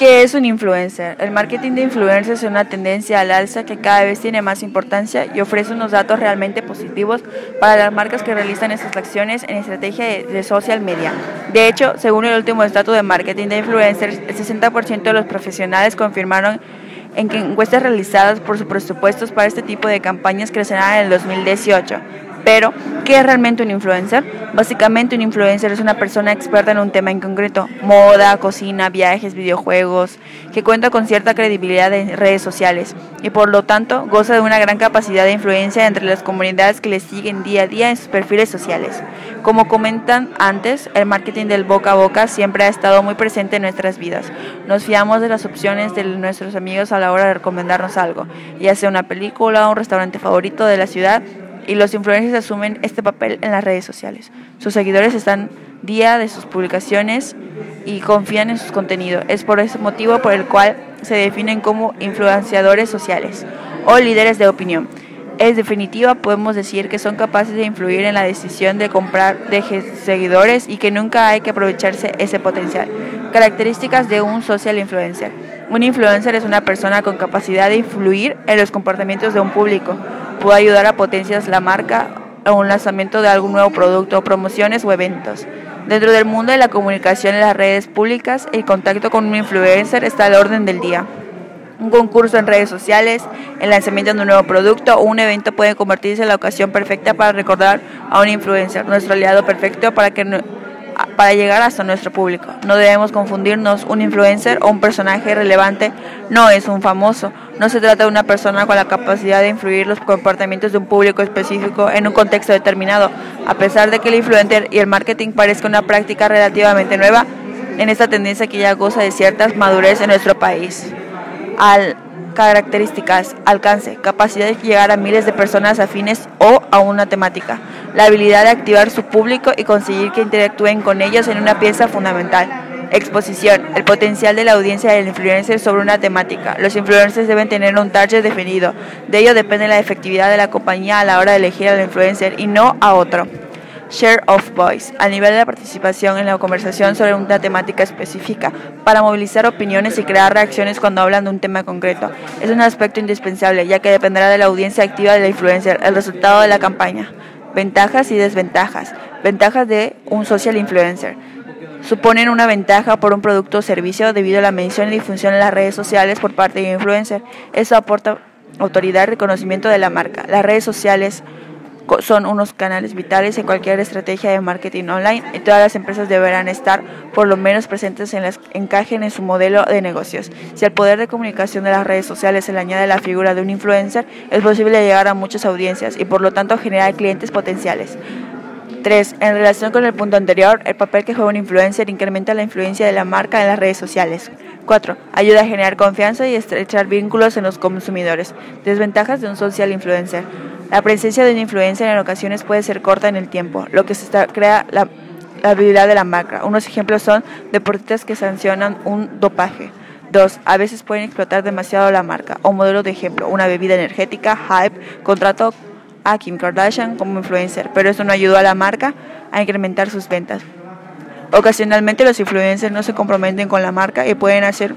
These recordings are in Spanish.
¿Qué es un influencer? El marketing de influencers es una tendencia al alza que cada vez tiene más importancia y ofrece unos datos realmente positivos para las marcas que realizan estas acciones en estrategia de, social media. De hecho, según el último estatus de marketing de influencers, el 60% de los profesionales confirmaron en que encuestas realizadas por sus presupuestos para este tipo de campañas crecerán en el 2018 pero, ¿qué es realmente un influencer? Básicamente un influencer es una persona experta en un tema en concreto, moda, cocina, viajes, videojuegos, que cuenta con cierta credibilidad en redes sociales y por lo tanto goza de una gran capacidad de influencia entre las comunidades que le siguen día a día en sus perfiles sociales. Como comentan antes, el marketing del boca a boca siempre ha estado muy presente en nuestras vidas. Nos fiamos de las opciones de nuestros amigos a la hora de recomendarnos algo, ya sea una película un restaurante favorito de la ciudad y los influencers asumen este papel en las redes sociales. Sus seguidores están día de sus publicaciones y confían en sus contenidos. Es por ese motivo por el cual se definen como influenciadores sociales o líderes de opinión. En definitiva, podemos decir que son capaces de influir en la decisión de comprar de seguidores y que nunca hay que aprovecharse ese potencial. Características de un social influencer. Un influencer es una persona con capacidad de influir en los comportamientos de un público puede ayudar a potenciar la marca o un lanzamiento de algún nuevo producto, promociones o eventos. Dentro del mundo de la comunicación en las redes públicas, el contacto con un influencer está al orden del día. Un concurso en redes sociales, el lanzamiento de un nuevo producto o un evento puede convertirse en la ocasión perfecta para recordar a un influencer, nuestro aliado perfecto para que para llegar hasta nuestro público. No debemos confundirnos, un influencer o un personaje relevante no es un famoso. No se trata de una persona con la capacidad de influir los comportamientos de un público específico en un contexto determinado. A pesar de que el influencer y el marketing parezca una práctica relativamente nueva, en esta tendencia que ya goza de ciertas madurez en nuestro país. Al características, alcance, capacidad de llegar a miles de personas afines o a una temática, la habilidad de activar su público y conseguir que interactúen con ellos en una pieza fundamental. Exposición, el potencial de la audiencia del influencer sobre una temática. Los influencers deben tener un target definido. De ello depende la efectividad de la compañía a la hora de elegir al influencer y no a otro. Share of Voice, a nivel de la participación en la conversación sobre una temática específica, para movilizar opiniones y crear reacciones cuando hablan de un tema concreto. Es un aspecto indispensable, ya que dependerá de la audiencia activa de la influencer, el resultado de la campaña. Ventajas y desventajas. Ventajas de un social influencer. Suponen una ventaja por un producto o servicio debido a la mención y difusión en las redes sociales por parte de un influencer. Eso aporta autoridad y reconocimiento de la marca. Las redes sociales son unos canales vitales en cualquier estrategia de marketing online y todas las empresas deberán estar por lo menos presentes en las encajen en su modelo de negocios. Si al poder de comunicación de las redes sociales se le añade la figura de un influencer, es posible llegar a muchas audiencias y por lo tanto generar clientes potenciales. 3. En relación con el punto anterior, el papel que juega un influencer incrementa la influencia de la marca en las redes sociales. 4. Ayuda a generar confianza y estrechar vínculos en los consumidores. Desventajas de un social influencer. La presencia de un influencer en ocasiones puede ser corta en el tiempo, lo que se crea la, habilidad de la marca. Unos ejemplos son deportistas que sancionan un dopaje. 2. A veces pueden explotar demasiado la marca. O modelo de ejemplo, una bebida energética, hype, contrato a Kim Kardashian como influencer, pero eso no ayudó a la marca a incrementar sus ventas. Ocasionalmente los influencers no se comprometen con la marca y pueden hacer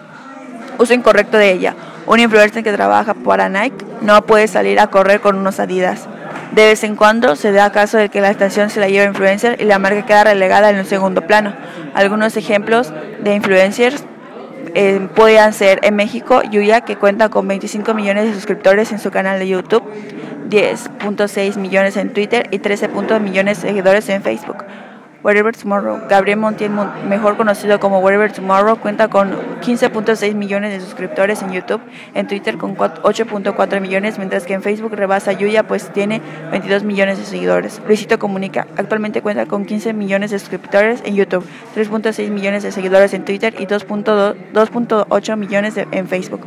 uso incorrecto de ella. Un influencer que trabaja para Nike no puede salir a correr con unos Adidas. De vez en cuando se da caso de que la estación se la lleva influencer y la marca queda relegada en un segundo plano. Algunos ejemplos de influencers eh, ser en México Yuya, que cuenta con 25 millones de suscriptores en su canal de YouTube, 10.6 millones en Twitter y 13 millones de seguidores en Facebook. Wherever Tomorrow. Gabriel Montiel, mejor conocido como Wherever Tomorrow, cuenta con 15.6 millones de suscriptores en YouTube, en Twitter con 8.4 millones, mientras que en Facebook rebasa Yuya, pues tiene 22 millones de seguidores. Luisito Comunica, actualmente cuenta con 15 millones de suscriptores en YouTube, 3.6 millones de seguidores en Twitter y 2.8 millones en Facebook.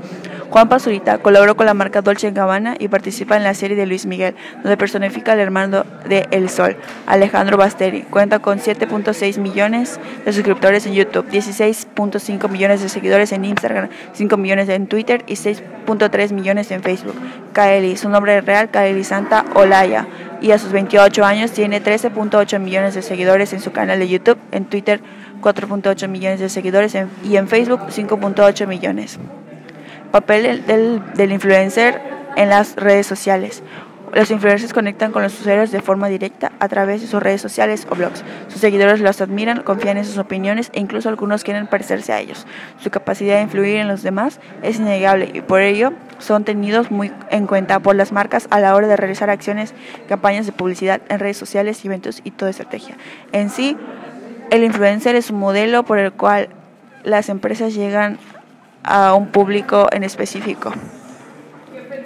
Juan Pazurita colaboró con la marca Dolce Gabbana y participa en la serie de Luis Miguel, donde personifica al hermano de El Sol, Alejandro Basteri. Cuenta con 7.6 millones de suscriptores en YouTube, 16.5 millones de seguidores en Instagram, 5 millones en Twitter y 6.3 millones en Facebook. Kaeli, su nombre real, Kaeli Santa Olaya, y a sus 28 años tiene 13.8 millones de seguidores en su canal de YouTube, en Twitter 4.8 millones de seguidores y en Facebook 5.8 millones. Papel del, del influencer en las redes sociales. Los influencers conectan con los usuarios de forma directa a través de sus redes sociales o blogs. Sus seguidores los admiran, confían en sus opiniones e incluso algunos quieren parecerse a ellos. Su capacidad de influir en los demás es innegable y por ello son tenidos muy en cuenta por las marcas a la hora de realizar acciones, campañas de publicidad en redes sociales, eventos y toda estrategia. En sí, el influencer es un modelo por el cual las empresas llegan a un público en específico.